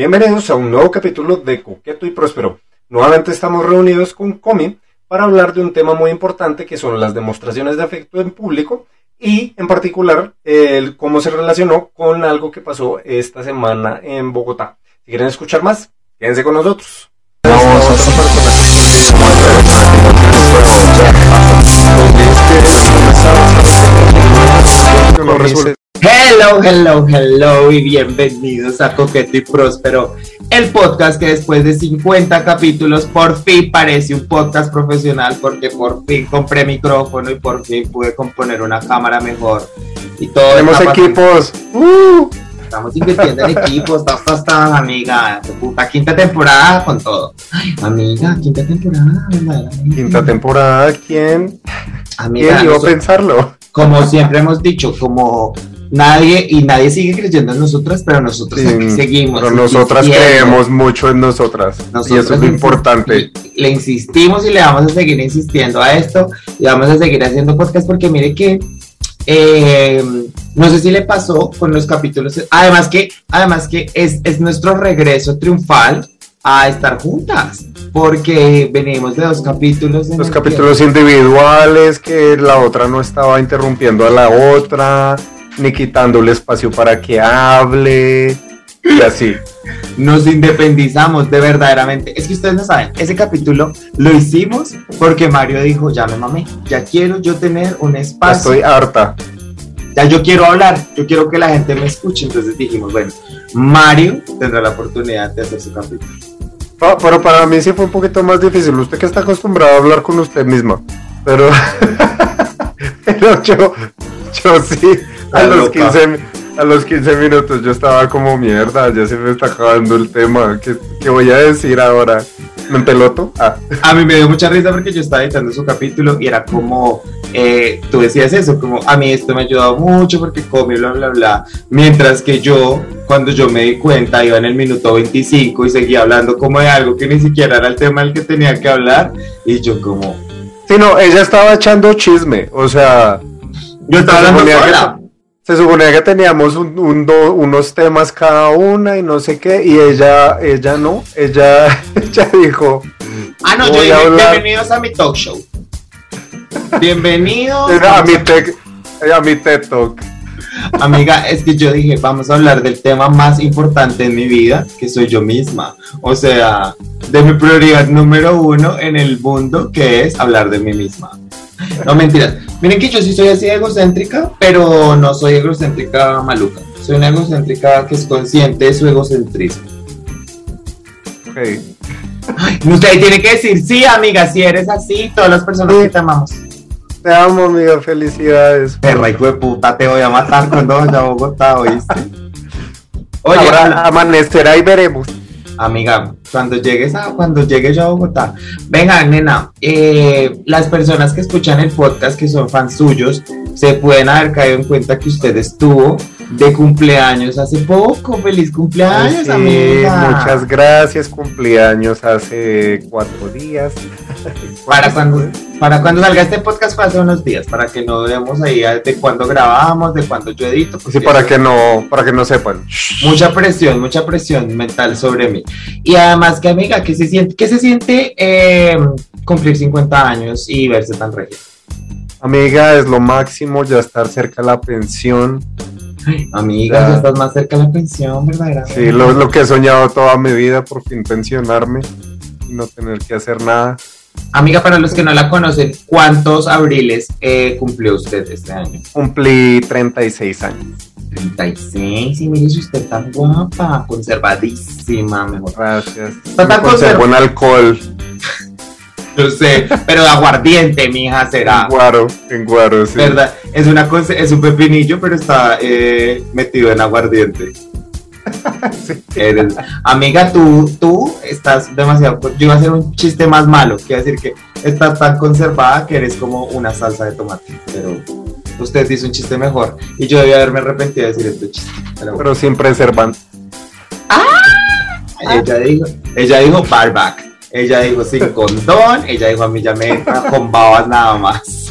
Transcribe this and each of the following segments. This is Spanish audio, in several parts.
Bienvenidos a un nuevo capítulo de Coqueto y Próspero. Nuevamente estamos reunidos con Comi para hablar de un tema muy importante que son las demostraciones de afecto en público y en particular el cómo se relacionó con algo que pasó esta semana en Bogotá. Si quieren escuchar más, quédense con nosotros. Hello, hello, hello y bienvenidos a Coqueto y Próspero, el podcast que después de 50 capítulos por fin parece un podcast profesional porque por fin compré micrófono y por fin pude componer una cámara mejor. Y todo Tenemos equipos. Uh. Estamos invirtiendo en equipos, está, está, amiga, puta, quinta temporada con todo. Ay, amiga, quinta temporada, Quinta temporada, ¿quién? Amiga, ¿Quién iba a pensarlo? Como siempre hemos dicho, como nadie y nadie sigue creyendo en nosotras, pero nosotros aquí seguimos. Pero nosotras creemos mucho en nosotras. y eso es lo importante. Le insistimos y le vamos a seguir insistiendo a esto y vamos a seguir haciendo podcast porque mire que eh, no sé si le pasó con los capítulos. Además que, además que es, es nuestro regreso triunfal a estar juntas, porque venimos de dos capítulos. Los capítulos individuales, que la otra no estaba interrumpiendo a la otra, ni quitándole espacio para que hable, y así. Nos independizamos de verdaderamente. Es que ustedes no saben, ese capítulo lo hicimos porque Mario dijo, ya me mamé, ya quiero yo tener un espacio. estoy harta. Ya yo quiero hablar, yo quiero que la gente me escuche. Entonces dijimos, bueno, Mario tendrá la oportunidad de hacer su capítulo. Ah, pero para mí sí fue un poquito más difícil. Usted que está acostumbrado a hablar con usted misma. Pero, pero yo, yo sí, a los, 15, a los 15 minutos yo estaba como mierda, ya se me está acabando el tema. ¿Qué, qué voy a decir ahora? ¿Me peloto? Ah. A mí me dio mucha risa porque yo estaba editando su capítulo y era como, eh, tú decías eso, como a mí esto me ha ayudado mucho porque come, bla, bla, bla. Mientras que yo, cuando yo me di cuenta, iba en el minuto 25 y seguía hablando como de algo que ni siquiera era el tema del que tenía que hablar y yo como... Sí, no, ella estaba echando chisme, o sea... Yo estaba hablando sola. Se suponía que teníamos unos temas cada una y no sé qué, y ella, ella no, ella, ella dijo. Ah, no, yo dije, bienvenidos a mi talk show. Bienvenidos a, mi, tech, a mi TED Talk. Amiga, es que yo dije, vamos a hablar del tema más importante en mi vida, que soy yo misma. O sea, de mi prioridad número uno en el mundo, que es hablar de mí misma. No mentiras. Miren que yo sí soy así egocéntrica, pero no soy egocéntrica maluca. Soy una egocéntrica que es consciente de su egocentrismo. Ok. usted tiene que decir, sí, amiga, si eres así, todas las personas que te amamos. Te amo, amiga, felicidades. Perra, hijo de puta, te voy a matar cuando vaya a Bogotá, ¿oíste? Oye, Ahora amanecerá y veremos amiga, cuando llegues a, cuando llegue yo a Bogotá, venga, nena, eh, las personas que escuchan el podcast, que son fans suyos, se pueden haber caído en cuenta que usted estuvo de cumpleaños hace poco. Feliz cumpleaños, amiga. Muchas gracias, cumpleaños hace cuatro días. Para cuando, para cuando salga este podcast fue hace unos días, para que no veamos ahí de cuándo grabamos, de cuándo yo edito. Sí, para que no, para que no sepan. Mucha presión, mucha presión mental sobre mí. Y además que amiga, ¿qué se siente, qué se siente eh, cumplir 50 años y verse tan regia? Amiga, es lo máximo ya estar cerca de la pensión. amiga, ya estás más cerca de la pensión, ¿verdad? Sí, lo, lo que he soñado toda mi vida, por fin pensionarme y no tener que hacer nada. Amiga, para los que no la conocen, ¿cuántos abriles eh, cumplió usted este año? Cumplí 36 años. 36, y mire usted tan guapa, conservadísima, mejor. Gracias. Está tan conservo en alcohol. No sé, pero de aguardiente, mija, será. En guaro, en guaro, sí. ¿Verdad? Es, una es un pepinillo, pero está eh, metido en aguardiente. amiga, tú, tú estás demasiado. Yo iba a hacer un chiste más malo, quiero decir que estás tan conservada que eres como una salsa de tomate. Pero usted dice un chiste mejor. Y yo debía haberme arrepentido de decir este chiste. Pero, siempre servan. ¡Ah! Ella dijo, ella dijo barback. Ella dijo sin condón. Ella dijo a mí ya me con babas nada más.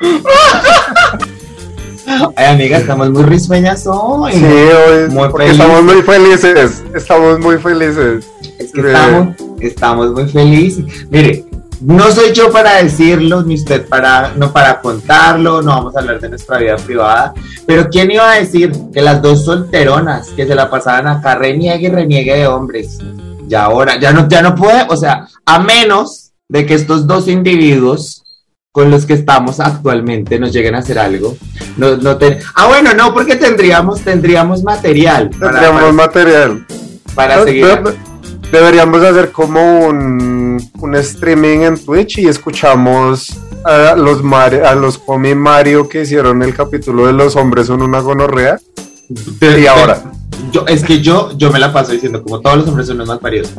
Ay, amiga, estamos muy risueñas hoy. Sí, hoy muy porque estamos muy felices. Estamos muy felices. Es que estamos, estamos muy felices. Mire, no soy yo para decirlo, ni usted para, no para contarlo, no vamos a hablar de nuestra vida privada, pero ¿quién iba a decir que las dos solteronas que se la pasaban acá reniegue y reniegue de hombres? Y ahora, ya no, ya no puede, o sea, a menos de que estos dos individuos con los que estamos actualmente nos lleguen a hacer algo. No, no ah, bueno, no, porque tendríamos, tendríamos material. Tendríamos material. Para seguir. Deberíamos hacer como un, un streaming en Twitch y escuchamos a los, a los Comi Mario que hicieron el capítulo de los hombres son una gonorrea. y ahora. Yo, es que yo, yo me la paso diciendo como todos los hombres son unos malparidos.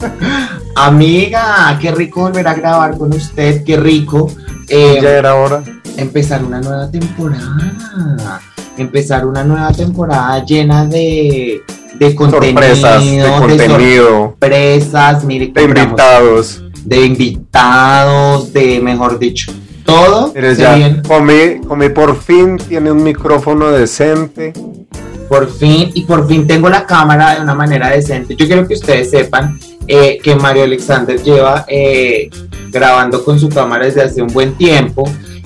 Amiga, qué rico volver a grabar con usted, qué rico. Eh, ya era hora. Empezar una nueva temporada. Empezar una nueva temporada llena de, de contenido, de contenido, de sorpresas, de invitados, de invitados, de mejor dicho, todo. Eres ya, comí, comí por fin tiene un micrófono decente. Por fin, y por fin tengo la cámara de una manera decente. Yo quiero que ustedes sepan eh, que Mario Alexander lleva eh, grabando con su cámara desde hace un buen tiempo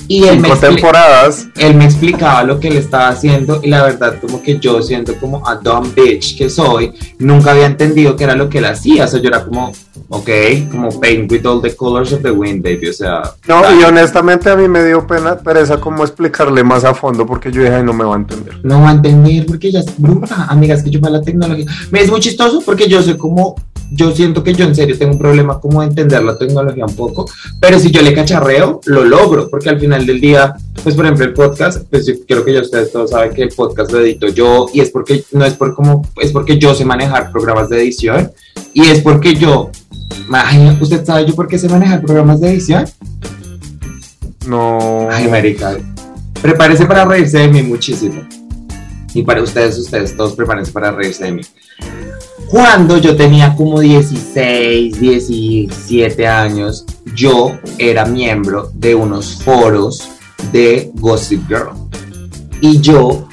y él me, temporadas. él me explicaba lo que él estaba haciendo y la verdad como que yo siendo como a dumb bitch que soy, nunca había entendido que era lo que él hacía, o sea, yo era como, ok, como paint with all the colors of the wind, baby, o sea... No, y honestamente a mí me dio pena, pereza como explicarle más a fondo porque yo dije, no me va a entender. No va a entender porque ella es bruta, amigas, que yo para la tecnología. Me es muy chistoso porque yo soy como yo siento que yo en serio tengo un problema como de entender la tecnología un poco, pero si yo le cacharreo, lo logro, porque al final del día, pues por ejemplo el podcast, pues yo creo que ya ustedes todos saben que el podcast lo edito yo y es porque, no es por como, es porque yo sé manejar programas de edición y es porque yo, ¿usted sabe yo por qué sé manejar programas de edición? No. Ay, marica, prepárese para reírse de mí muchísimo. Y para ustedes, ustedes todos prepárense para reírse de mí cuando yo tenía como 16, 17 años, yo era miembro de unos foros de Gossip Girl. Y yo,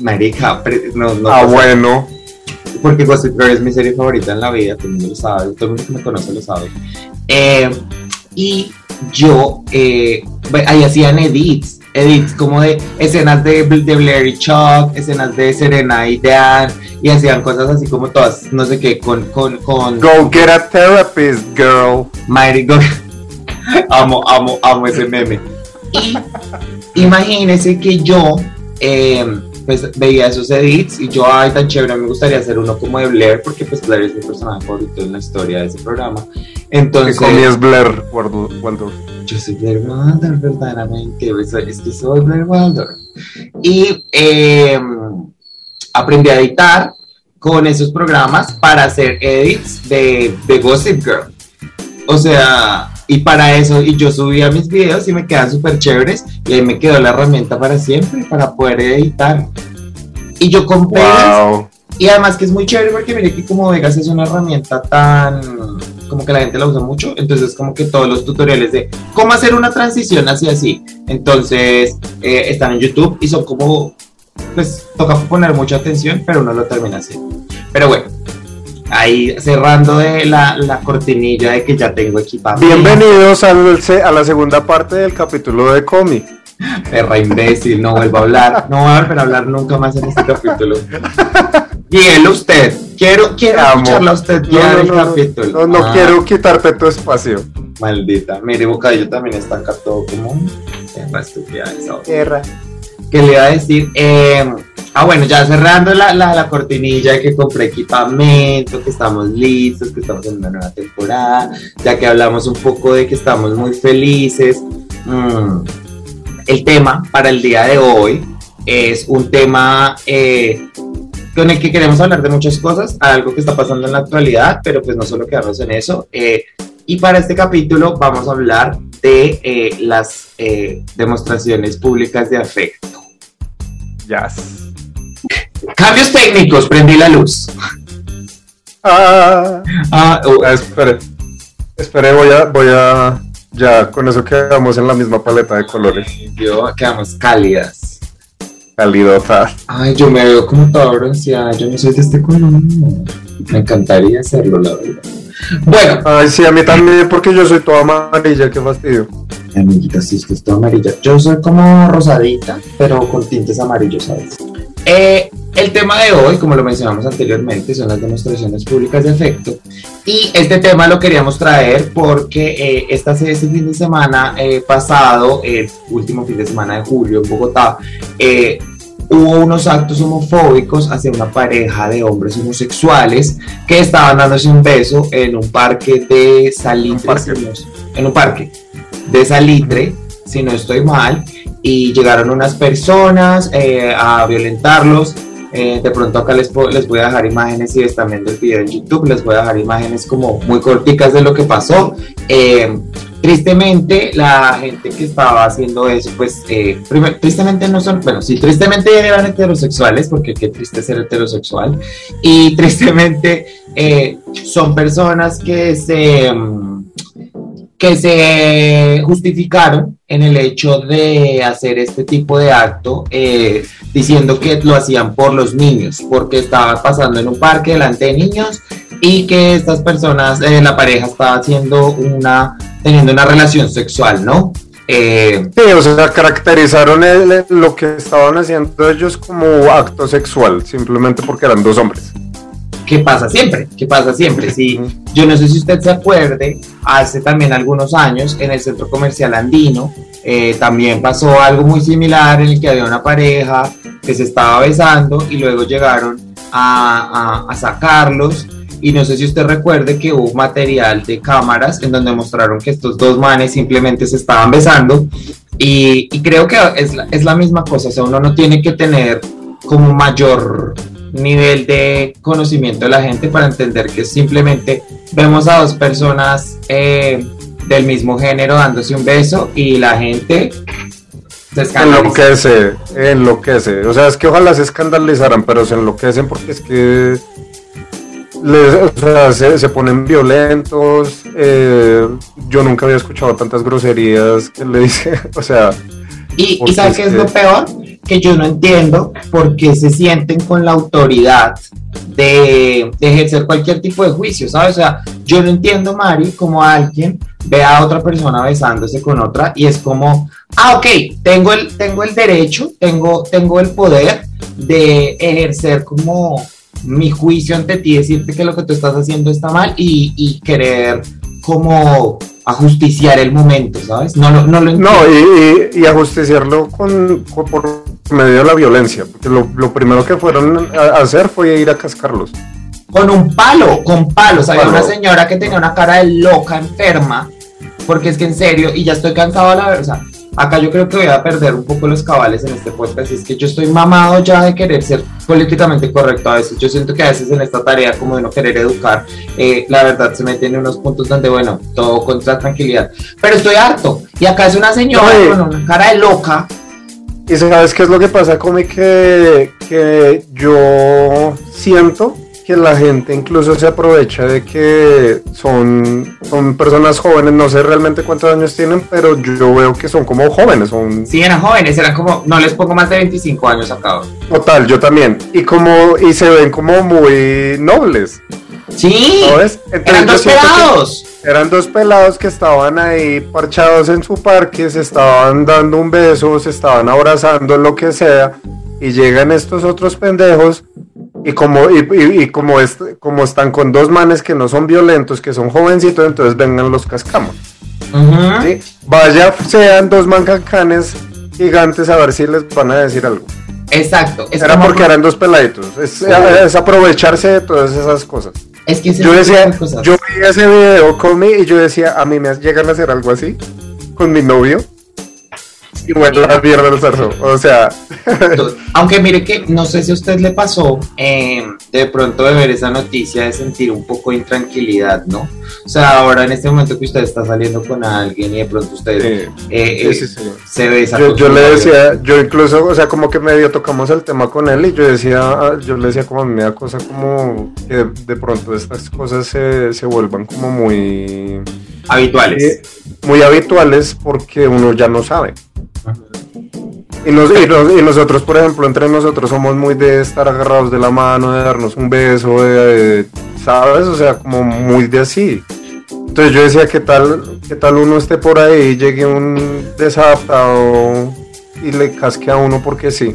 marica, no, no. Ah, bueno. Porque Gossip Girl es mi serie favorita en la vida, todo el mundo lo sabe, todo el mundo que me conoce lo sabe. Eh, y yo, eh, ahí hacían edits edits como de escenas de, de Blair y Chuck, escenas de Serena y Dan, y hacían cosas así como todas, no sé qué, con... con, con Go get a therapist, girl. Mighty Go... amo, amo, amo ese meme. Y imagínense que yo... Eh, pues veía esos edits y yo, ay, tan chévere, me gustaría hacer uno como de Blair, porque pues Blair es mi personaje favorito en la historia de ese programa. Entonces... ¿Qué es Blair Waldorf? Yo soy Blair Waldorf, verdaderamente, es que soy Blair Waldorf. Y em, aprendí a editar con esos programas para hacer edits de, de Gossip Girl. O sea, y para eso, y yo subía mis videos y me quedan súper chéveres. Y ahí me quedó la herramienta para siempre, para poder editar. Y yo compré. Y además que es muy chévere porque mire que como Vegas es una herramienta tan como que la gente la usa mucho, entonces como que todos los tutoriales de cómo hacer una transición así así, entonces eh, están en YouTube y son como, pues toca poner mucha atención, pero uno lo termina haciendo. Pero bueno, ahí cerrando de la, la, cortinilla de que ya tengo equipado. Bienvenidos a la segunda parte del capítulo de Comi. Perra imbécil, no vuelvo a hablar, no voy a volver a hablar nunca más en este capítulo. Guíelo usted, quiero, quiero escucharla a usted no, no, capítulo. No, ah. quiero quitarte tu espacio. Maldita, mire, Bocadillo también está acá todo como perra estúpida esa. Perra. ¿Qué le iba a decir? Eh, Ah, bueno, ya cerrando la, la, cortinilla que compré equipamiento, que estamos listos, que estamos en una nueva temporada, ya que hablamos un poco de que estamos muy felices. Mm, el tema para el día de hoy es un tema eh, con el que queremos hablar de muchas cosas, algo que está pasando en la actualidad, pero pues no solo quedarnos en eso. Eh, y para este capítulo vamos a hablar de eh, las demostraciones públicas de afecto. Yes. Cambios técnicos, prendí la luz. Ah, ah, uh. espere. Espere, voy a, voy a Ya con eso quedamos en la misma paleta de colores. Yo quedamos cálidas. Calidotas. Ay, yo me veo como toda bronceada. Yo no soy de este color. Me encantaría hacerlo, la verdad. Bueno. Ay, sí, a mí también, porque yo soy toda amarilla, qué fastidio. Amiguita, sí, es que es toda amarilla. Yo soy como rosadita, pero con tintes amarillos, ¿sabes? Eh, el tema de hoy, como lo mencionamos anteriormente, son las demostraciones públicas de efecto. Y este tema lo queríamos traer porque eh, esta, este fin de semana eh, pasado, el último fin de semana de julio en Bogotá, eh, hubo unos actos homofóbicos hacia una pareja de hombres homosexuales que estaban dándose un beso en un parque de Salitre, en un parque de Salitre, si no estoy mal, y llegaron unas personas a violentarlos eh, de pronto acá les, les voy a dejar imágenes si están viendo el video en YouTube, les voy a dejar imágenes como muy corticas de lo que pasó. Eh, tristemente, la gente que estaba haciendo eso, pues, eh, tristemente no son, bueno, sí, tristemente eran heterosexuales, porque qué triste ser heterosexual, y tristemente son personas que se... Mm, que se justificaron en el hecho de hacer este tipo de acto, eh, diciendo que lo hacían por los niños, porque estaba pasando en un parque delante de niños y que estas personas, eh, la pareja estaba haciendo una, teniendo una relación sexual, ¿no? Eh, sí, o sea, caracterizaron lo que estaban haciendo ellos como acto sexual, simplemente porque eran dos hombres. ¿Qué pasa siempre, ¿Qué pasa siempre. Sí, yo no sé si usted se acuerde, hace también algunos años en el centro comercial andino eh, también pasó algo muy similar en el que había una pareja que se estaba besando y luego llegaron a, a, sacarlos. Y no sé si usted recuerde que hubo material de cámaras en donde mostraron que estos dos manes simplemente se estaban besando. Y, y creo que es la, es la misma cosa, o sea, uno no tiene que tener como mayor nivel de conocimiento de la gente para entender que simplemente vemos a dos personas eh, del mismo género dándose un beso y la gente se enloquece, enloquece. O sea, es que ojalá se escandalizaran, pero se enloquecen porque es que se, ponen violentos. Eh, yo nunca había escuchado tantas groserías que le dice, o sea. ¿Y, ¿y sabes qué es lo peor? Que yo no entiendo por qué se sienten con la autoridad de, ejercer cualquier tipo de juicio, ¿sabes? O sea, yo no entiendo, Mari, como alguien ve a otra persona besándose con otra y es como, ah, ok, tengo el, tengo el derecho, tengo, tengo el poder de ejercer como mi juicio ante ti, decirte que lo que tú estás haciendo está mal y, y querer como ajusticiar el momento, ¿sabes? No, no, no lo entiendo. No, y, y, ajusticiarlo con, por medio de la violencia, porque lo, lo, primero que fueron a hacer fue ir a cascarlos. Con un palo, con palos. Había una señora que tenía una cara de loca, enferma, porque es que en serio, y ya estoy cansado de la verdad, acá yo creo que voy a perder un poco los cabales en este podcast, es que yo estoy mamado ya de querer ser políticamente correcto a veces, yo siento que a veces en esta tarea como de no querer educar, eh, la verdad se meten en unos puntos donde, bueno, todo contra tranquilidad, pero estoy harto, y acá es una señora con una cara de loca. Y sabes qué es lo que pasa, Come, que, que yo siento que la gente incluso se aprovecha de que son, son personas jóvenes, no sé realmente cuántos años tienen, pero yo veo que son como jóvenes. Son... Sí, eran jóvenes, eran como, no les pongo más de 25 años acá. Total, yo también. Y como, y se ven como muy nobles. Sí, eran dos pelados. Eran dos pelados que estaban ahí parchados en su parque, se estaban dando un beso, se estaban abrazando, lo que sea, y llegan estos otros pendejos y como, y, como, como están con dos manes que no son violentos, que son jovencitos, entonces vengan los cascamos. Vaya, sean dos mancacanes gigantes a ver si les van a decir algo. Exacto. Era porque eran dos peladitos. Es, aprovecharse de todas esas cosas. Es que yo decía, yo vi ese video con mi y yo decía, a mí me llegan a hacer algo así con mi novio y bueno, la mierda del zarzo. O sea. Aunque mire que no sé si a usted le pasó eh, de pronto de ver esa noticia de sentir un poco de intranquilidad, ¿no? O sea, ahora en este momento que usted está saliendo con alguien y de pronto usted eh, eh, se ve esa yo, yo le decía, yo incluso, o sea, como que medio tocamos el tema con él y yo decía, ah, yo le decía como a mí me da cosa como que de, pronto estas cosas se, se vuelvan como muy habituales. Muy habituales porque uno ya no sabe. Y, nosotros, por ejemplo, entre nosotros somos muy de estar agarrados de la mano, de darnos un beso, de, ¿sabes? O sea, como muy de así. Entonces yo decía, ¿qué tal, qué tal uno esté por ahí y llegue un desadaptado y le casque a uno porque sí?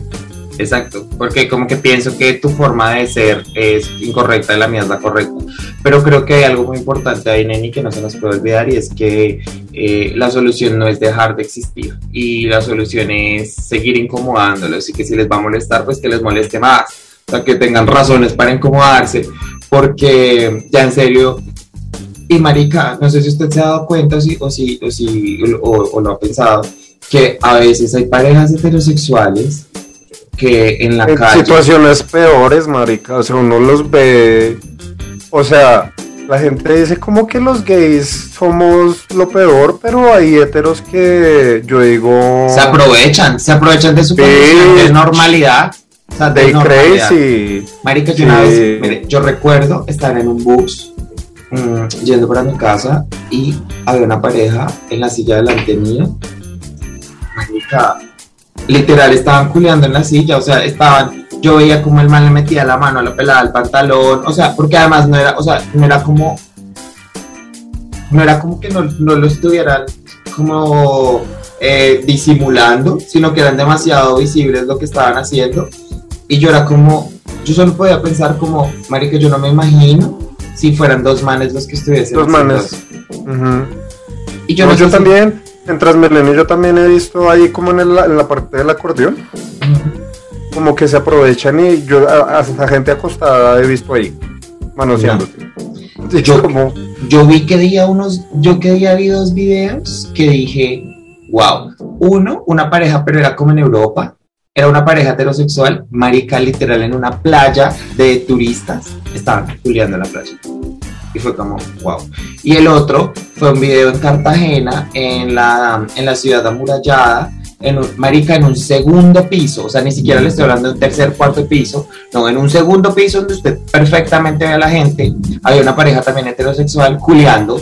Exacto, porque como que pienso que tu forma de ser es incorrecta y la mía es la correcta. Pero creo que hay algo muy importante ahí, Neni, que no se nos puede olvidar y es que eh, la solución no es dejar de existir y la solución es seguir incomodándolos y que si les va a molestar, pues que les moleste más. O sea, que tengan razones para incomodarse, porque ya en serio, y marica, no sé si usted se ha dado cuenta o si, o, si, o, si, o lo ha pensado, que a veces hay parejas heterosexuales que en la calle. Situaciones peores, marica. O sea, uno los ve. O sea, la gente dice como que los gays somos lo peor, pero hay heteros que yo digo. Se aprovechan, se aprovechan de su de normalidad. O sea, de crazy. Marica, yo una vez, mire, yo recuerdo estar en un bus mm, yendo para mi casa y había una pareja en la silla delante mío. Marica, literal estaban culeando en la silla, o sea, estaban, yo veía como el man le metía la mano a la pelada del pantalón, o sea, porque además no era, o sea, no era como, no era como que no, lo estuvieran como eh, disimulando, sino que eran demasiado visibles lo que estaban haciendo, y yo era como, yo solo podía pensar como, marica, yo no me imagino si fueran dos manes los que estuviesen. Dos manes. Y yo, no, yo también. En Transmilenio yo también he visto ahí como en, la parte del acordeón, como que se aprovechan y yo a, gente acostada he visto ahí, manoseándote. Yo, como... yo vi que día unos, yo que día vi dos videos que dije, wow, uno, una pareja, pero era como en Europa, era una pareja heterosexual, marica literal en una playa de turistas, estaban juliando en la playa y fue como, wow. Y el otro fue un video en Cartagena, en la, en la ciudad amurallada, en un, marica, en un segundo piso, o sea, ni siquiera le estoy hablando de un tercer, cuarto piso, no, en un segundo piso donde usted perfectamente ve a la gente, había una pareja también heterosexual culiando,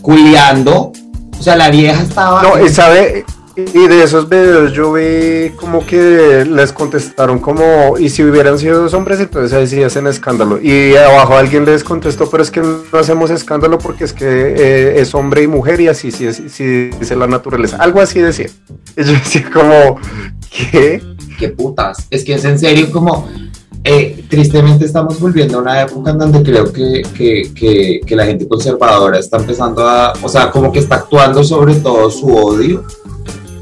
culiando, o sea, la vieja estaba... No, sabe, y de esos videos yo vi como que les contestaron como, y si hubieran sido dos hombres, entonces ahí sí hacen escándalo. Y abajo alguien les contestó, pero es que no hacemos escándalo porque es que eh, es hombre y mujer y así sí, sí, dice la naturaleza. Algo así decía. Y yo decía como, ¿qué? ¿Qué putas? Es que es en serio como... Eh, tristemente estamos volviendo a una época en donde creo que, que, que la gente conservadora está empezando a, o sea, como que está actuando sobre todo su odio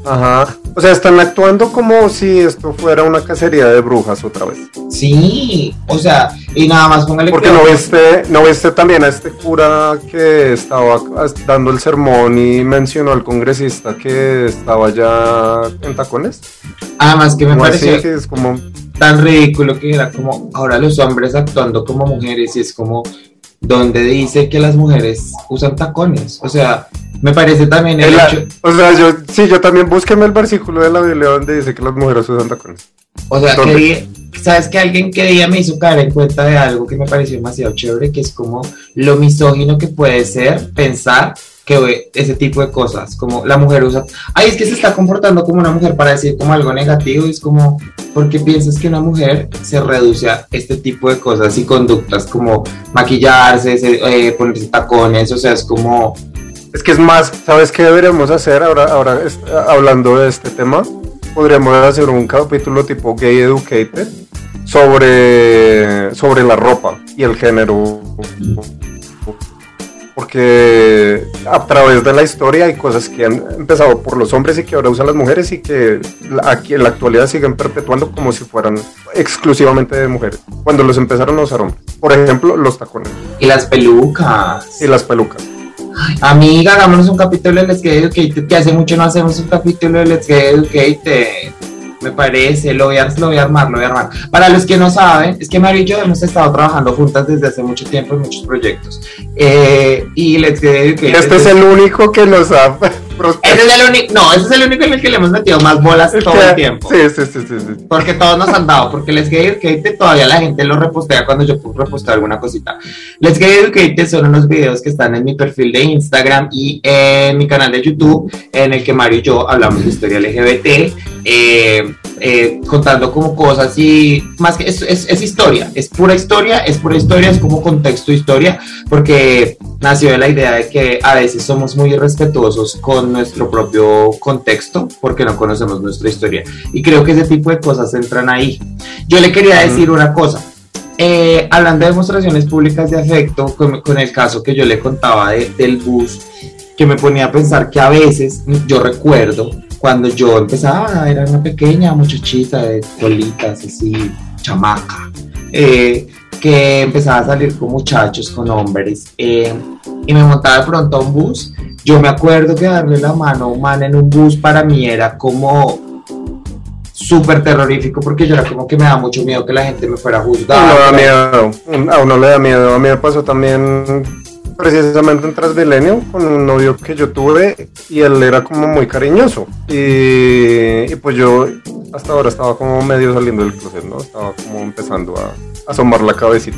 Ajá. O sea, están actuando como si esto fuera una cacería de brujas otra vez. Sí, o sea, y nada más póngale Porque no viste, no viste también a este cura que estaba dando el sermón y mencionó al congresista que estaba ya en tacones. Además que me parece que es como tan ridículo que era como ahora los hombres actuando como mujeres y es como donde dice que las mujeres usan tacones. O sea, me parece también el, hecho... O sea, yo, sí, yo también búsqueme el versículo de la Biblia donde dice que las mujeres usan tacones. O sea, que, sabes que alguien que día me hizo caer en cuenta de algo que me pareció demasiado chévere, que es como lo misógino que puede ser pensar que ese tipo de cosas, como la mujer usa, ay, es que se está comportando como una mujer para decir como algo negativo, es como, porque piensas que una mujer se reduce a este tipo de cosas y conductas como maquillarse, eh, ponerse tacones, o sea, es como... Es que es más, ¿sabes qué deberíamos hacer ahora, ahora hablando de este tema? Podríamos hacer un capítulo tipo Gay Educated sobre, sobre la ropa y el género porque a través de la historia hay cosas que han empezado por los hombres y que ahora usan las mujeres y que aquí en la actualidad siguen perpetuando como si fueran exclusivamente de mujeres, cuando los empezaron a usar hombres. Por ejemplo, los tacones. Y las pelucas. Y las pelucas. Amiga, hagámonos un capítulo de Let's Get Educated, que hace mucho no hacemos un capítulo de Let's Get Educated me parece, lo voy, a, lo voy a armar, lo voy a armar. Para los que no saben, es que Mario y yo hemos estado trabajando juntas desde hace mucho tiempo en muchos proyectos. Eh, y Let's Get Este es el único que nos ha Ese es el único, no, ese es el único en el que le hemos metido más bolas todo el tiempo. Sí, sí, sí, sí, Porque todos nos han dado, porque Les Gay Educated todavía la gente lo repostea cuando yo repostar alguna cosita. Les Gay Educated son unos videos que están en mi perfil de Instagram y en mi canal de YouTube, en el que Mario y yo hablamos de historia LGBT, eh, eh, contando como cosas y más que es, es, es historia, es pura historia, es pura historia, es como contexto historia, porque nació de la idea de que a veces somos muy irrespetuosos con nuestro propio contexto porque no conocemos nuestra historia. Y creo que ese tipo de cosas entran ahí. Yo le quería decir una cosa. Eh, hablando de demostraciones públicas de afecto, con, el caso que yo le contaba del bus, que me ponía a pensar que a veces, yo recuerdo, cuando yo empezaba, era una pequeña muchachita de colitas, así, chamaca, eh, que empezaba a salir con muchachos, con hombres, eh, y me montaba de pronto a un bus. Yo me acuerdo que darle la mano a un man en un bus para mí era como súper terrorífico porque yo era como que me da mucho miedo que la gente me fuera a juzgar. No da miedo, a uno le da miedo. A mí me pasó también precisamente en Transmilenio con un novio que yo tuve y él era como muy cariñoso. Y, pues yo hasta ahora estaba como medio saliendo del closet, ¿no? Estaba como empezando a asomar la cabecita.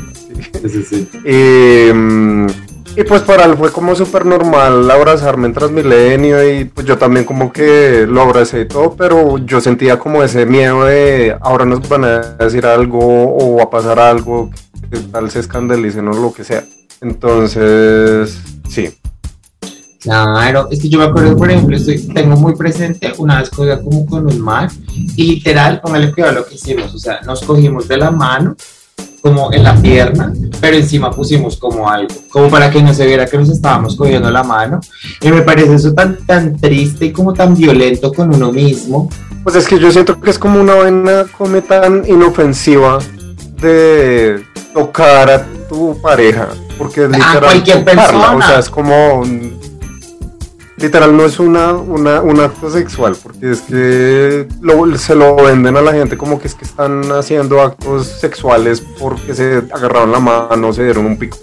Sí, sí, Y, pues para él fue como súper normal abrazarme en Transmilenio y pues yo también como que lo abracé y todo, pero yo sentía como ese miedo de ahora nos van a decir algo o a pasar algo, que tal se escandalicen o lo que sea. Entonces, sí. Claro, es que yo me acuerdo, por ejemplo, estoy, tengo muy presente una vez cogía como con un mar y literal, póngale cuidado lo que hicimos, o sea, nos cogimos de la mano como en la pierna, pero encima pusimos como algo, como para que no se viera que nos estábamos cogiendo la mano. Y me parece eso tan, tan triste y como tan violento con uno mismo. Pues es que yo siento que es como una vaina como tan inofensiva de tocar a tu pareja, porque es literal cualquier persona. o sea, es como literal no es una, una, un acto sexual, porque es que se lo venden a la gente como que es que están haciendo actos sexuales porque se agarraron la mano, se dieron un pico.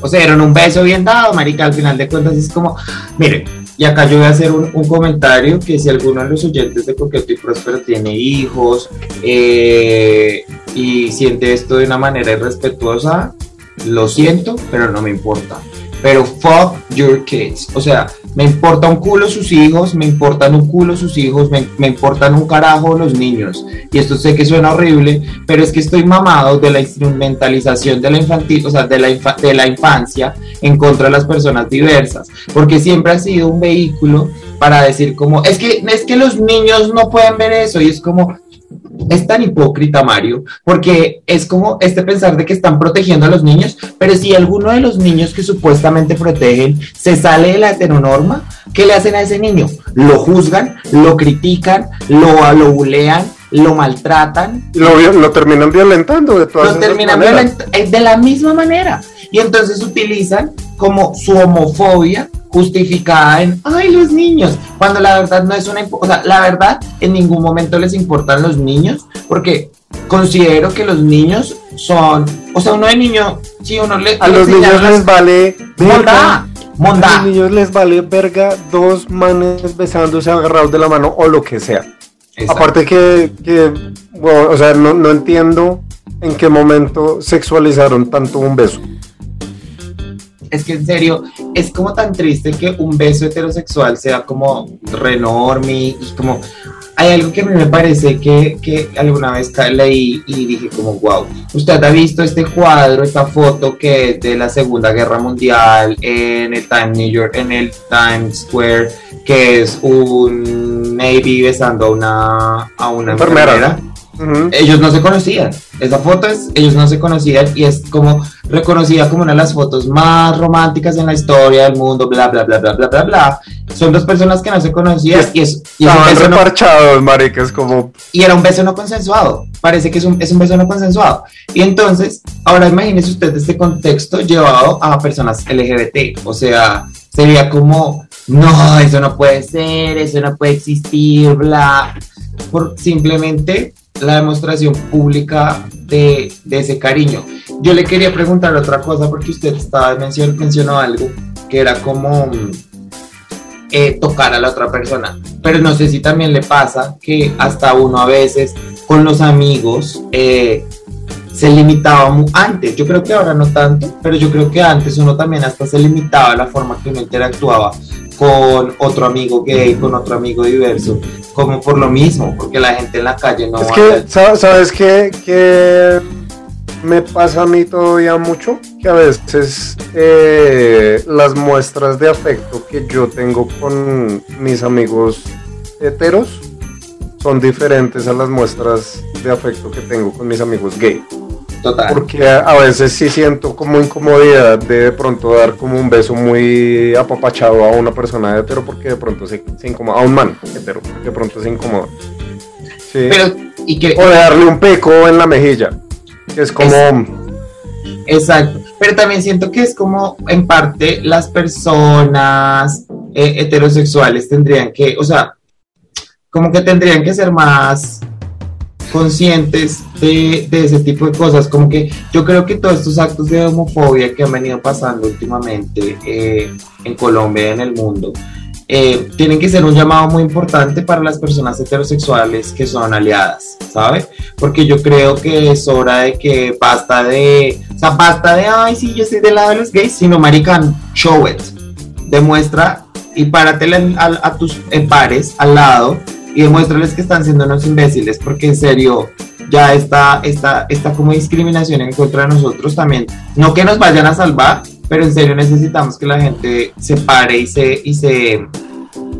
O se dieron un beso bien dado, marica, al final de cuentas es como, mire, y acá yo voy a hacer un, comentario que si alguno de los oyentes de Coqueto y Próspero tiene hijos eh, y siente esto de una manera irrespetuosa, lo siento, pero no me importa. Pero fuck your kids. O sea, me importa un culo sus hijos, me importan un culo sus hijos, me, me, importan un carajo los niños. Y esto sé que suena horrible, pero es que estoy mamado de la instrumentalización de la infantil, o sea, de la, de la infancia en contra de las personas diversas. Porque siempre ha sido un vehículo para decir como, es que, es que los niños no pueden ver eso. Y es como, es tan hipócrita, Mario, porque es como este pensar de que están protegiendo a los niños, pero si alguno de los niños que supuestamente protegen se sale de la heteronorma, ¿qué le hacen a ese niño? Lo juzgan, lo critican, lo, lo bulean, lo maltratan. Lo, lo terminan violentando de todas Lo terminan violentando eh, de la misma manera. Y entonces utilizan como su homofobia justificada en, ay, los niños, cuando la verdad no es una, o sea, la verdad en ningún momento les importan los niños, porque considero que los niños son, o sea, uno de niño, si uno le... A los niños les vale... Monda, monda. A los niños les vale verga dos manes besándose agarrados de la mano o lo que sea. Aparte que, que bueno, o sea, no, no entiendo en qué momento sexualizaron tanto un beso es que en serio, es como tan triste que un beso heterosexual sea como renorme y como... Hay algo que a mí me parece que, que alguna vez leí y dije como, wow, usted ha visto este cuadro, esta foto que es de la Segunda Guerra Mundial en el Times New York, en el Times Square, que es un Navy besando a una, a una enfermera ellos no se conocían. Esa foto es, ellos no se conocían y es como reconocida como una de las fotos más románticas en la historia del mundo, bla, bla, bla, bla, bla, bla, bla. Son dos personas que no se conocían y es, y Estaban reparchados, maricas, como... Y era un beso no consensuado. Parece que es un, es un beso no consensuado. Y entonces, ahora imagínese usted este contexto llevado a personas LGBT. O sea, sería como, no, eso no puede ser, eso no puede existir, bla. Por simplemente la demostración pública de, ese cariño. Yo le quería preguntar otra cosa porque usted estaba mencionó, mencionó algo que era como eh, tocar a la otra persona. Pero no sé si también le pasa que hasta uno a veces con los amigos eh, se limitaba antes. Yo creo que ahora no tanto, pero yo creo que antes uno también hasta se limitaba la forma que uno interactuaba con otro amigo gay, con otro amigo diverso, como por lo mismo, porque la gente en la calle no... Es que, ¿sabes qué? Que me pasa a mí todavía mucho, que a veces eh, las muestras de afecto que yo tengo con mis amigos heteros son diferentes a las muestras de afecto que tengo con mis amigos gay. Total. Porque a, veces sí siento como incomodidad de de pronto dar como un beso muy apapachado a una persona hetero porque de pronto se, se incomoda, a un man hetero, de pronto se incomoda. Sí. Pero, ¿y que, o de darle un peco en la mejilla, que es como... exacto, pero también siento que es como en parte las personas eh, heterosexuales tendrían que, o sea, como que tendrían que ser más conscientes de, ese tipo de cosas, como que yo creo que todos estos actos de homofobia que han venido pasando últimamente eh, en Colombia y en el mundo, eh, tienen que ser un llamado muy importante para las personas heterosexuales que son aliadas, ¿sabe? Porque yo creo que es hora de que basta de, o sea, basta de, ay, sí, yo estoy del lado de los gays, sino, marican, show it, demuestra y párate a, a tus pares al lado y demuéstrales que están siendo unos imbéciles, porque en serio, ya está, está, está como discriminación en contra de nosotros también. No que nos vayan a salvar, pero en serio necesitamos que la gente se pare y se, y se,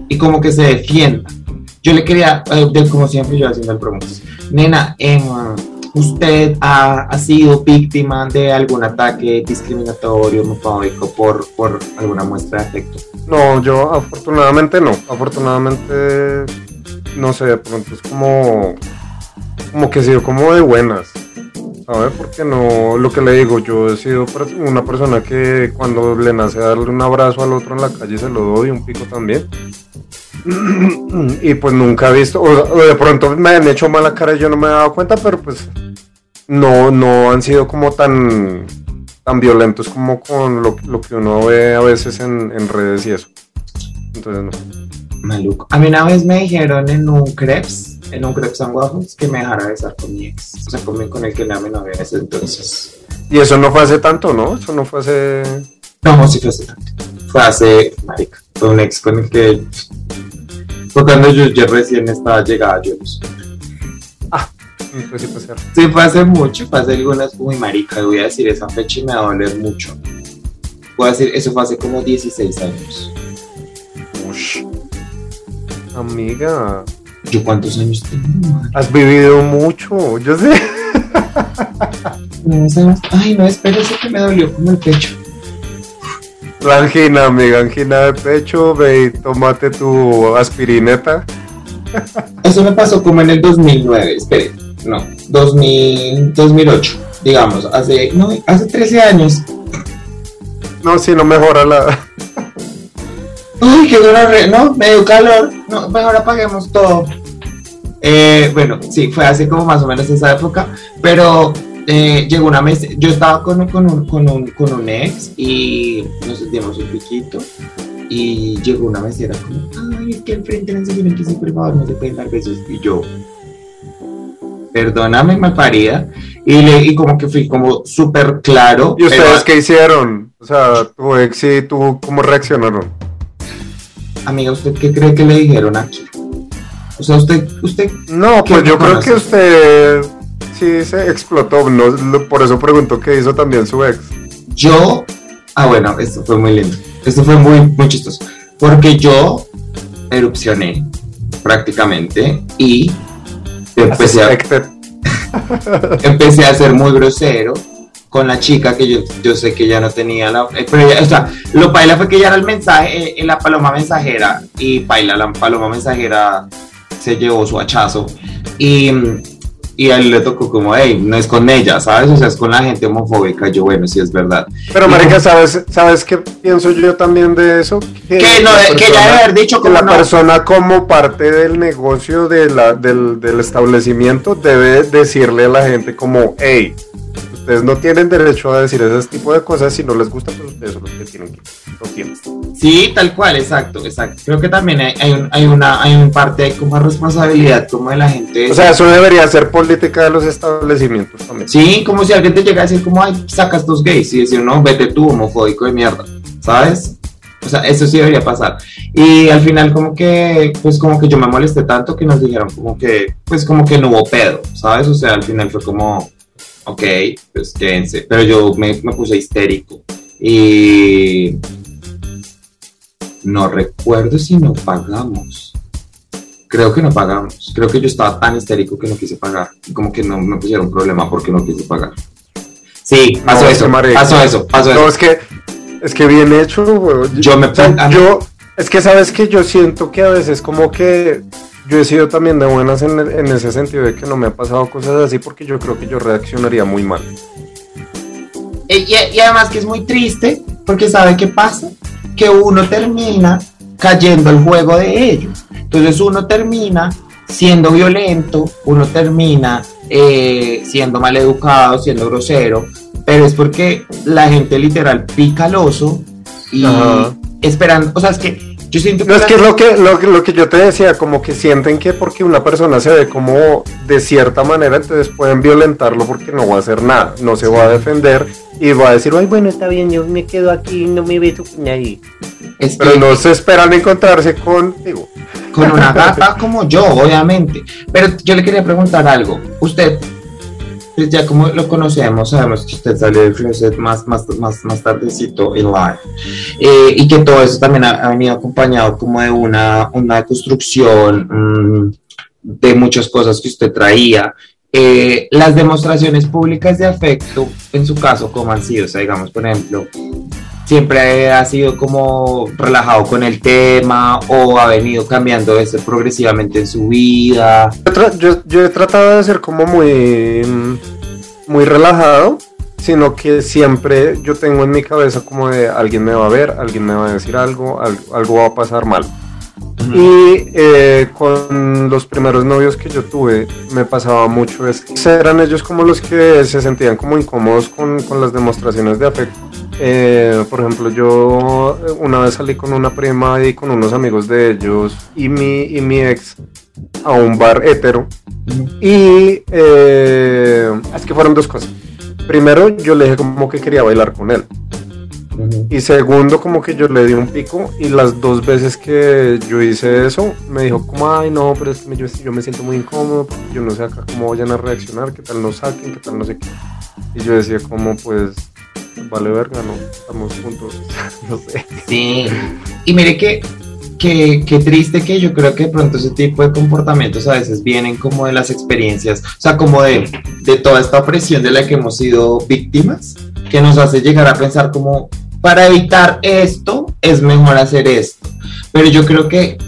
y como que se defienda. Yo le quería, eh, como siempre yo haciendo el promoto, nena, em, ¿usted ha, ha, sido víctima de algún ataque discriminatorio, homofóbico por, por alguna muestra de afecto? No, yo afortunadamente no. Afortunadamente no sé, de pronto es como, como que he sido como de buenas. ¿Sabes? Porque no, lo que le digo, yo he sido una persona que cuando le nace darle un abrazo al otro en la calle se lo doy, un pico también. y pues nunca he visto, o, de pronto me han hecho mala cara y yo no me he dado cuenta, pero pues no, no han sido como tan, tan violentos como con lo, que uno ve a veces en, en redes y eso. Entonces no. Maluco. A mí una vez me dijeron en un crepes, en un crepes and waffles, que me dejara besar con mi ex. O sea, con, con el que era mi novia en ese entonces. Y eso no fue hace tanto, ¿no? Eso no fue hace. No, sí fue hace tanto. Fue hace, marica, fue un ex con el que. Fue cuando yo ya recién estaba llegada, yo no sé. Ah, pues sí fue hace. Sí, fue hace mucho, fue hace algunas, muy marica, voy a decir esa fecha y me va a doler mucho. Voy a decir, eso fue hace como 16 años. Ush. Amiga. ¿Yo cuántos años tengo? Has vivido mucho, yo sé. Ay, no, espérese que me dolió como el pecho. La angina, amiga, angina de pecho, ve y tómate tu aspirineta. Eso me pasó como en el 2009, espere, no, 2000, 2008, digamos, hace, no, hace 13 años. No, si no mejora la... Uy, qué dolor, no, medio calor. No, mejor apaguemos todo. Eh, bueno, sí, fue así como más o menos esa época, pero eh, llegó una mes, yo estaba con, con, un, con, un, con un ex y nos dimos un piquito y llegó una mesera como, ay, es que al frente no se tienen que por favor, no se pueden dar besos. Y yo, perdóname, malparida. Y, le, y como que fui como súper claro. ¿Y ustedes qué hicieron? O sea, tu ex y tú, ¿cómo reaccionaron? Amiga, ¿usted qué cree que le dijeron aquí? O sea, usted, usted. No, pues yo creo que usted sí se explotó. No, por eso preguntó qué hizo también su ex. Yo, ah, bueno, esto fue muy lindo. Esto fue muy, muy chistoso. Porque yo erupcioné prácticamente y empecé a, empecé a ser muy grosero con la chica que yo, yo sé que ya no tenía la... Eh, pero o sea, lo paila fue que ya era el mensaje, eh, la paloma mensajera y paila, la paloma mensajera se llevó su hachazo y, y a él le tocó como, hey, no es con ella, ¿sabes? O sea, es con la gente homofóbica. Yo, bueno, sí es verdad. Pero, Marica, ¿sabes, ¿sabes qué pienso yo también de eso? Que, no, que ya debe haber dicho que la persona como parte del negocio de la, del, del establecimiento debe decirle a la gente como, hey, ustedes no tienen derecho a decir ese tipo de cosas, si no les gusta, pues ustedes son los que tienen que, tienen. Sí, tal cual, exacto, exacto. Creo que también hay, hay, un, hay una, hay un parte, hay como responsabilidad como de la gente. O sea, eso debería ser política de los establecimientos también. Sí, como si alguien te llega a decir como, ay, sacas tus gays y decir, no, vete tú, homofóbico de mierda, ¿sabes? O sea, eso sí debería pasar. Y al final como que, pues como que yo me molesté tanto que nos dijeron como que, pues como que no hubo pedo, ¿sabes? O sea, al final fue como, ok, pues quédense. Pero yo me, me puse histérico. Y no recuerdo si no pagamos. Creo que no pagamos. Creo que yo estaba tan histérico que no quise pagar. Y como que no me pusieron problema porque no quise pagar. Sí, pasó No, eso, pasó eso, pasó No, eso. es que, es que bien hecho, güey. Yo me O sea, yo, es que sabes que yo siento que a veces como que yo he sido también de buenas en, en ese sentido de que no me ha pasado cosas así porque yo creo que yo reaccionaría muy mal. Eh, Y, y además que es muy triste porque sabe qué pasa, que uno termina cayendo al juego de ellos. Entonces uno termina siendo violento, uno termina eh, siendo maleducado, siendo grosero, pero es porque la gente literal pica al oso y esperando, o sea, es que yo siento que... No, es que es lo que, lo, que- lo que yo te decía, como que sienten que porque una persona se ve como de cierta manera, entonces pueden violentarlo porque no va a hacer nada, no se va a defender y va a decir, ay, bueno, está bien, yo me quedo aquí, no me beso con nadie. es Pero que- no se esperan encontrarse contigo. con una gata como yo, obviamente. Pero yo le quería preguntar algo. Usted, pues ya como lo conocemos, sabemos que usted salió del closet más, más, más, más tardecito en live. Eh, y que todo eso también ha, venido acompañado como de una, una construcción mm, de muchas cosas que usted traía. Eh, las demostraciones públicas de afecto, en su caso, ¿cómo han sido? O sea, digamos, por ejemplo, siempre ha sido como relajado con el tema o ha venido cambiando eso progresivamente en su vida. Yo, yo- he tratado de ser como muy, mm, muy relajado, sino que siempre yo tengo en mi cabeza como de alguien me va a ver, alguien me va a decir algo, al- algo va a pasar mal. Y eh, con los primeros novios que yo tuve me pasaba mucho es que eran ellos como los que se sentían como incómodos con, con las demostraciones de afecto. Eh, por ejemplo, yo eh, una vez salí con una prima y con unos amigos de ellos y mi, y mi ex a un bar hetero y eh, es que fueron dos cosas. Primero, yo le dije como que quería bailar con él. Y segundo, como que yo le di un pico y las dos veces que yo hice eso, me dijo como, ay no, pero es que yo, yo me siento muy incómodo porque yo no sé acá cómo vayan a reaccionar, qué tal nos saquen, qué tal no sé qué. Y yo decía como, pues, vale verga, no, estamos juntos, no sé. Sí. Y mire que, que, que triste que yo creo que de pronto ese tipo de comportamientos a veces vienen como de las experiencias, o sea, como de, de toda esta opresión de la que hemos sido víctimas, que nos hace llegar a pensar como, para evitar esto, es mejor hacer esto. Pero yo creo que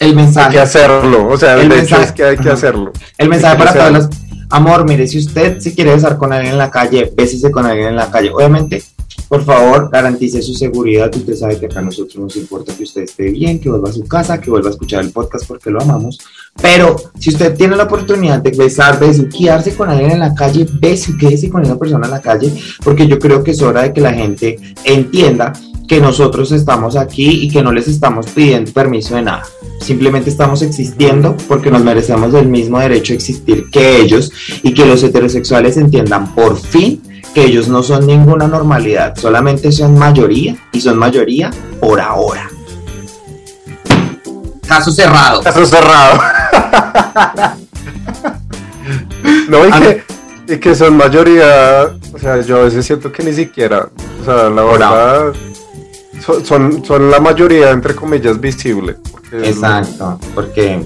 el Hay mensaje... que hacerlo, o sea, el, El hecho mensaje- es que hay que hacerlo. El mensaje Hay para todas las... Amor, mire, si usted se quiere besar con alguien en la calle, bésese con alguien en la calle. Obviamente, por favor, garantice su seguridad. Usted sabe que acá a nosotros nos importa que usted esté bien, que vuelva a su casa, que vuelva a escuchar el podcast porque lo amamos. Pero si usted tiene la oportunidad de besar, besuquearse con alguien en la calle, besuquéese con esa persona en la calle, porque yo creo que es hora de que la gente entienda que nosotros estamos aquí y que no les estamos pidiendo permiso de nada. Simplemente estamos existiendo porque nos merecemos el mismo derecho a existir que ellos y que los heterosexuales entiendan por fin que ellos no son ninguna normalidad, solamente son mayoría y son mayoría por ahora. Caso cerrado. Caso cerrado. no, y Ah, que, y que son mayoría, o sea, yo a veces siento que ni siquiera, o sea, la verdad, son, son, la mayoría, entre comillas, visible. Exacto, porque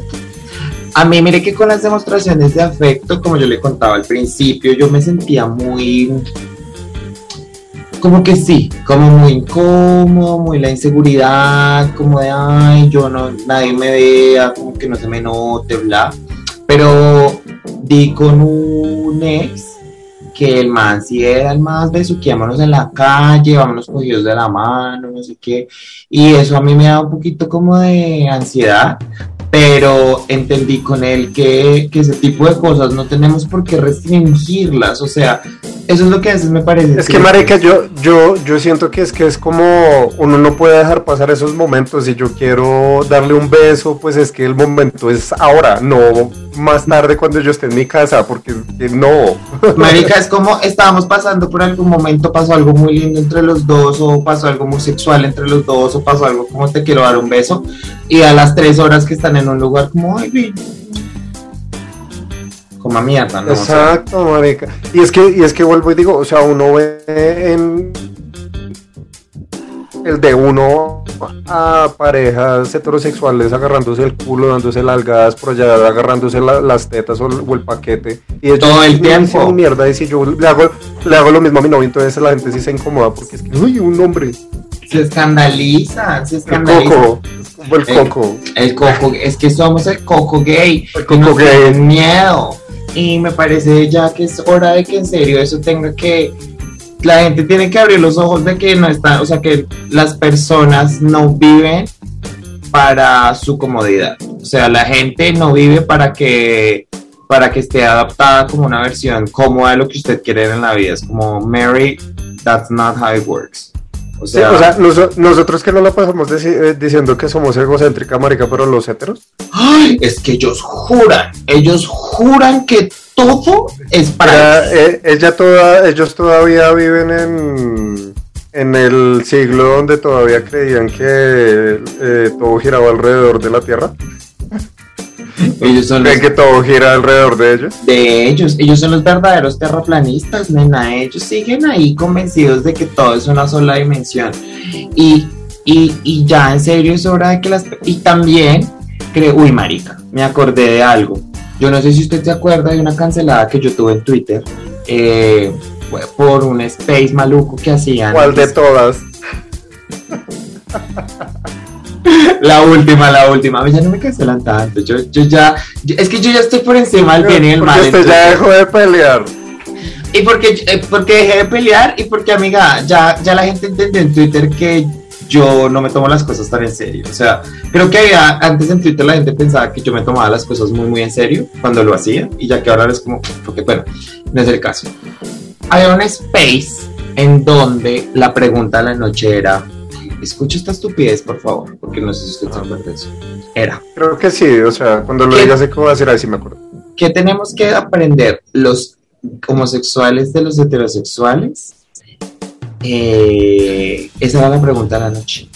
a mí mire que con las demostraciones de afecto, como yo le contaba al principio, yo me sentía muy, como que sí, como muy incómodo, muy la inseguridad, como de, ay, yo no, nadie me vea, como que no se me note, bla. Pero di con un ex que el man sí era el más besuquémonos en la calle, vámonos cogidos de la mano, no sé qué. Y eso a mí me da un poquito como de ansiedad, pero entendí con él que, que, ese tipo de cosas no tenemos por qué restringirlas, o sea, eso es lo que a veces me parece. Es que, marica, yo, yo, yo siento que es que es como uno no puede dejar pasar esos momentos, si yo quiero darle un beso, pues es que el momento es ahora, no más tarde cuando yo esté en mi casa, porque no. Marica, es como estábamos pasando por algún momento, pasó algo muy lindo entre los dos, o pasó algo muy sexual entre los dos, o pasó algo como te quiero dar un beso, y a las tres horas que están en un lugar como, ay, como mierda, ¿no? Exacto, marica. Y es que, y es que vuelvo y digo, o sea, uno ve en el de uno a parejas heterosexuales agarrándose el culo, dándose largadas por allá, agarrándose las tetas o, el paquete. Y todo el tiempo. mierda, y si yo le hago, le hago lo mismo a mi novio, entonces la gente sí se incomoda porque es que, uy, un hombre. Se escandaliza, se escandaliza. El coco, el coco. El, coco, es que somos el coco gay. El coco gay. Miedo. Y me parece ya que es hora de que en serio eso tenga que la gente tiene que abrir los ojos de que no está, o sea, que las personas no viven para su comodidad. O sea, la gente no vive para que para que esté adaptada como una versión cómoda de lo que usted quiere en la vida. Es como Mary, that's not how it works. O sea, nosotros que no la pasamos eh, diciendo que somos egocéntrica, marica, pero los heteros. Ay, es que ellos juran, ellos juran que todo es para eh, ella toda, ellos todavía viven en, en el siglo donde todavía creían que eh, todo giraba alrededor de la Tierra. Ellos son ¿Creen que todo gira alrededor de ellos? De ellos, ellos son los verdaderos terraplanistas, nena. Ellos siguen ahí convencidos de que todo es una sola dimensión. Y, y, y ya en serio es hora de que las... Y también creo, uy, marica, me acordé de algo yo no sé si usted se acuerda de una cancelada que yo tuve en Twitter eh, por un space maluco que hacían. ¿Cuál de todas? La última, la última. A mí ya no me cancelan tanto. Yo, yo ya. es que yo ya estoy por encima del bien y el mal. Usted ya dejó de pelear. Y porque, eh, porque dejé de pelear y porque, amiga, ya, ya la gente entendió en Twitter que yo no me tomo las cosas tan en serio. O sea, creo que antes en Twitter la gente pensaba que yo me tomaba las cosas muy, muy en serio cuando lo hacía, y ya que ahora es como, porque bueno, no es el caso. Había un space en donde la pregunta de la noche era, escucha esta estupidez, por favor, porque no sé si usted se acuerda de eso. Era. Creo que sí, o sea, cuando lo diga sé cómo va a decir, ahí sí me acuerdo. ¿Qué tenemos que aprender los homosexuales de los heterosexuales? Eh, esa era la pregunta de la noche.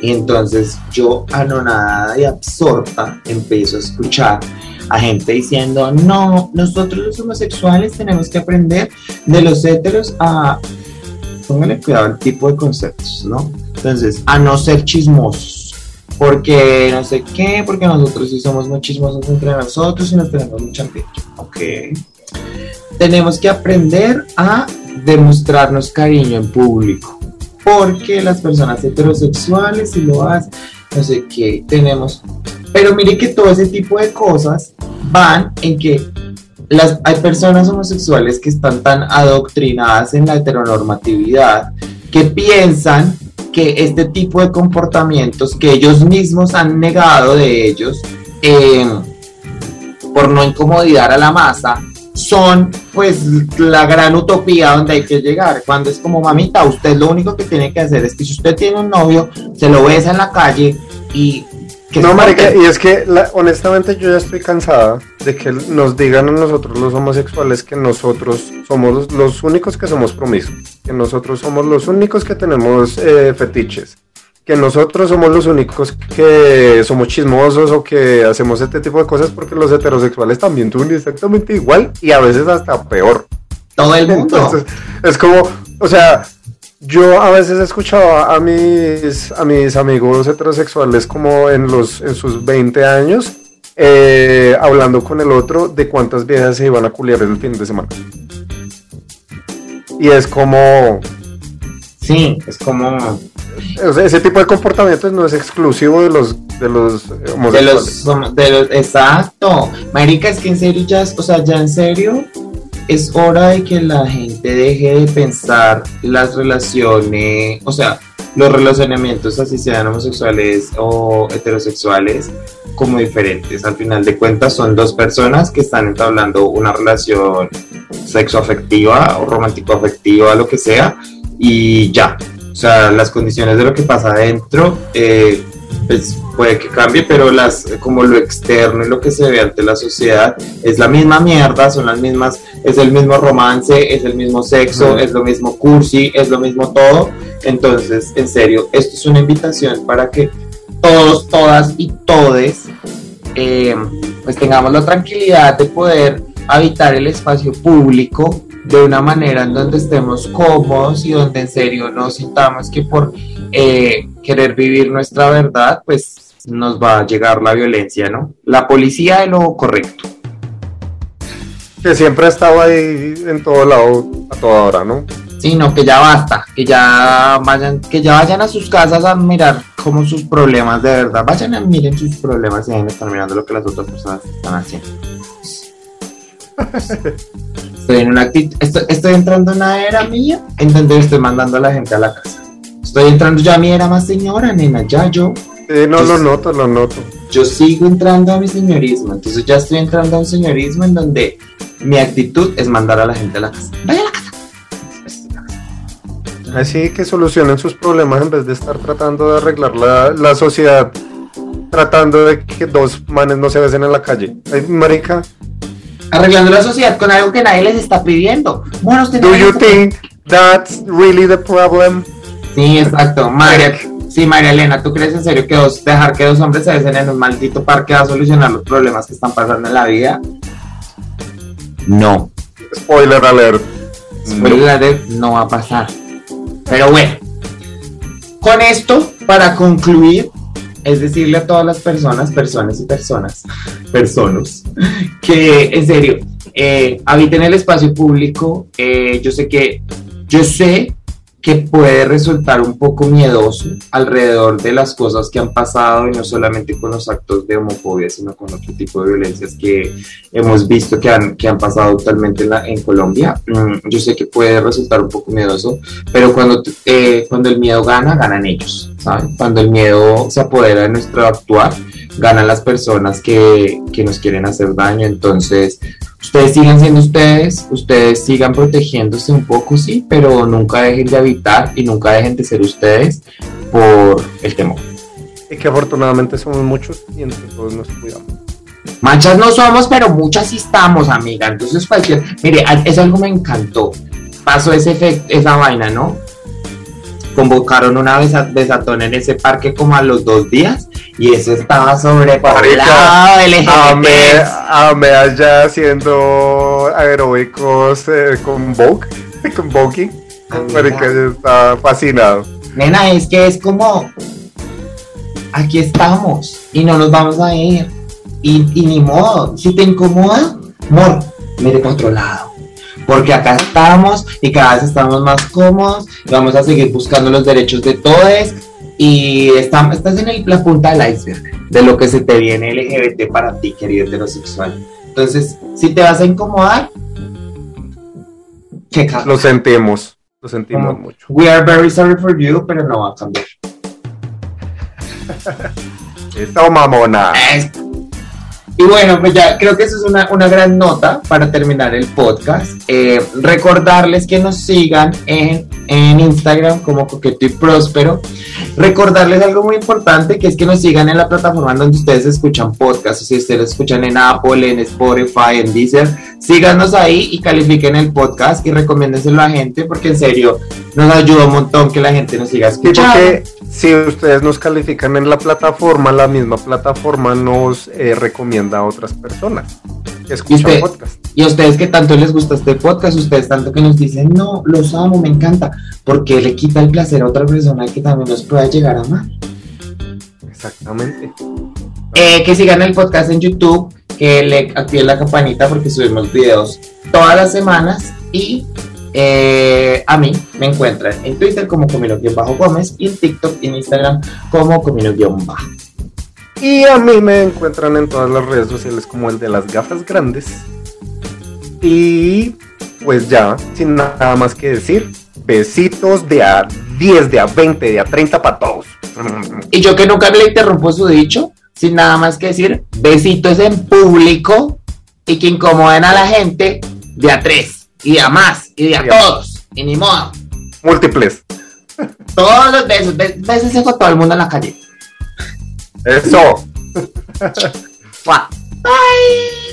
Y entonces yo, anonada y absorta, empiezo a escuchar a gente diciendo, no, nosotros los homosexuales tenemos que aprender de los heteros a, póngale cuidado al tipo de conceptos, ¿no? Entonces, a no ser chismosos, porque no sé qué, porque nosotros sí somos muy chismosos entre nosotros y nos tenemos mucha envidia. Ok. Tenemos que aprender a demostrarnos cariño en público. Porque las personas heterosexuales, si lo hacen, no sé qué, tenemos. Pero mire que todo ese tipo de cosas van en que las, hay personas homosexuales que están tan adoctrinadas en la heteronormatividad que piensan que este tipo de comportamientos que ellos mismos han negado de ellos eh, por no incomodar a la masa son pues la gran utopía donde hay que llegar. Cuando es como mamita, usted lo único que tiene que hacer es que si usted tiene un novio, se lo besa en la calle y... No, marica, y es que honestamente yo ya estoy cansada de que nos digan a nosotros los homosexuales que nosotros somos los únicos que somos promisos, que nosotros somos los únicos que tenemos eh, fetiches, que nosotros somos los únicos que somos chismosos o que hacemos este tipo de cosas porque los heterosexuales también son exactamente igual y a veces hasta peor. Todo el mundo. Entonces, es como, o sea, yo a veces he escuchado a mis, a mis amigos heterosexuales como en, los, en sus 20 años eh, hablando con el otro de cuántas viejas se iban a culiar el fin de semana. Y es como... Sí, es como ese tipo de comportamientos no es exclusivo de los de los homosexuales. De los, exacto. Marica, es que en serio ya, o sea, ya en serio es hora de que la gente deje de pensar las relaciones, o sea, los relacionamientos, así sean homosexuales o heterosexuales, como diferentes. Al final de cuentas son dos personas que están entablando una relación sexoafectiva o romántico-afectiva, lo que sea, y ya. O sea, las condiciones de lo que pasa adentro, eh, pues puede que cambie, pero las como lo externo y lo que se ve ante la sociedad es la misma mierda, son las mismas, es el mismo romance, es el mismo sexo, es lo mismo cursi, es lo mismo todo. Entonces, en serio, esto es una invitación para que todos, todas y todes eh, pues tengamos la tranquilidad de poder habitar el espacio público de una manera en donde estemos cómodos y donde en serio no sintamos que por eh, querer vivir nuestra verdad, pues nos va a llegar la violencia, ¿no? La policía es lo correcto. Que siempre ha estado ahí en todo lado a toda hora, ¿no? Sí, no, que ya basta, que ya vayan, que ya vayan a sus casas a mirar como sus problemas de verdad. Vayan a miren sus problemas y están mirando lo que las otras personas están haciendo. Estoy en una actitud, estoy, entrando en una era mía en donde estoy mandando a la gente a la casa. Estoy entrando ya a mi era más señora, nena, ya yo. no lo noto, lo noto. Yo sigo entrando a mi señorismo, entonces ya estoy entrando a un señorismo en donde mi actitud es mandar a la gente a la casa. Vaya a la casa. Así que solucionen sus problemas en vez de estar tratando de arreglar la, la sociedad, tratando de que dos manes no se besen en la calle. Ay, marica, arreglando la sociedad con algo que nadie les está pidiendo. Bueno, usted Do you think that's really the problem? Sí, exacto. María, sí, María Elena, ¿tú crees en serio que dejar que dos hombres se besen en un maldito parque va a solucionar los problemas que están pasando en la vida? No. Spoiler alert. Spoiler alert, no va a pasar. Pero bueno, con esto, para concluir, es decirle a todas las personas, personas y personas, personas, que en serio, eh, habiten el espacio público. Eh, yo sé que, yo sé que puede resultar un poco miedoso alrededor de las cosas que han pasado y no solamente con los actos de homofobia, sino con otro tipo de violencias que hemos visto que han, que han pasado actualmente en, Colombia. Mm, yo sé que puede resultar un poco miedoso, pero cuando, eh, cuando el miedo gana, ganan ellos, ¿saben? Cuando el miedo se apodera de nuestro actuar, ganan las personas que, que nos quieren hacer daño. Entonces, ustedes sigan siendo ustedes, ustedes sigan protegiéndose un poco, sí, pero nunca dejen de habitar y nunca dejen de ser ustedes por el temor. Y que afortunadamente somos muchos y entre todos nos cuidamos. Manchas no somos, pero muchas sí estamos, amiga. Entonces cualquier... Mire, eso algo me encantó. Pasó ese efecto, esa vaina, ¿no? Convocaron una besatón en ese parque como a los dos días y eso estaba sobrepoblado A me allá haciendo aeróbicos eh, con Vogue, con Vogue. Marica, yo estaba fascinado. Nena, es que es como aquí estamos y no nos vamos a ir. Y, y ni modo, si te incomoda, amor, mire para otro lado porque acá estamos y cada vez estamos más cómodos vamos a seguir buscando los derechos de todos y estás en la punta del iceberg de lo que se te viene LGBT para ti, querido heterosexual. Entonces, si te vas a incomodar, checa. Lo sentimos, lo sentimos mucho. We are very sorry for you, pero no va a cambiar. Esto mamona. Y bueno, pues ya creo que eso es una, una gran nota para terminar el podcast. Eh, recordarles que nos sigan en, en Instagram como Coqueto y Próspero. Recordarles algo muy importante que es que nos sigan en la plataforma donde ustedes escuchan podcasts. Si ustedes escuchan en Apple, en Spotify, en Deezer, síganos ahí y califiquen el podcast y recomiéndenselo a la gente porque en serio nos ayuda un montón que la gente nos siga escuchando. Si ustedes nos califican en la plataforma, la misma plataforma nos eh, recomienda a otras personas que escuchan podcast. Y a ustedes que tanto les gusta este podcast, ustedes tanto que nos dicen, no, los amo, me encanta, porque le quita el placer a otra persona que también nos pueda llegar a amar. Exactamente. Eh, que sigan el podcast en YouTube, que le activen la campanita porque subimos videos todas las semanas y eh, a mí me encuentran en Twitter como Comino-Gómez y en TikTok y en Instagram como Comino-Bajo. Y a mí me encuentran en todas las redes sociales como el de las gafas grandes. Y pues ya, sin nada más que decir, besitos de a 10, de a 20, de a 30 para todos. Y yo que nunca le interrumpo su dicho, sin nada más que decir, besitos en público y que incomoden a la gente de a tres y de a más y de a todos. Y ni modo. Múltiples. Todos los besos, besos con todo el mundo en la calle. Eso. Bye.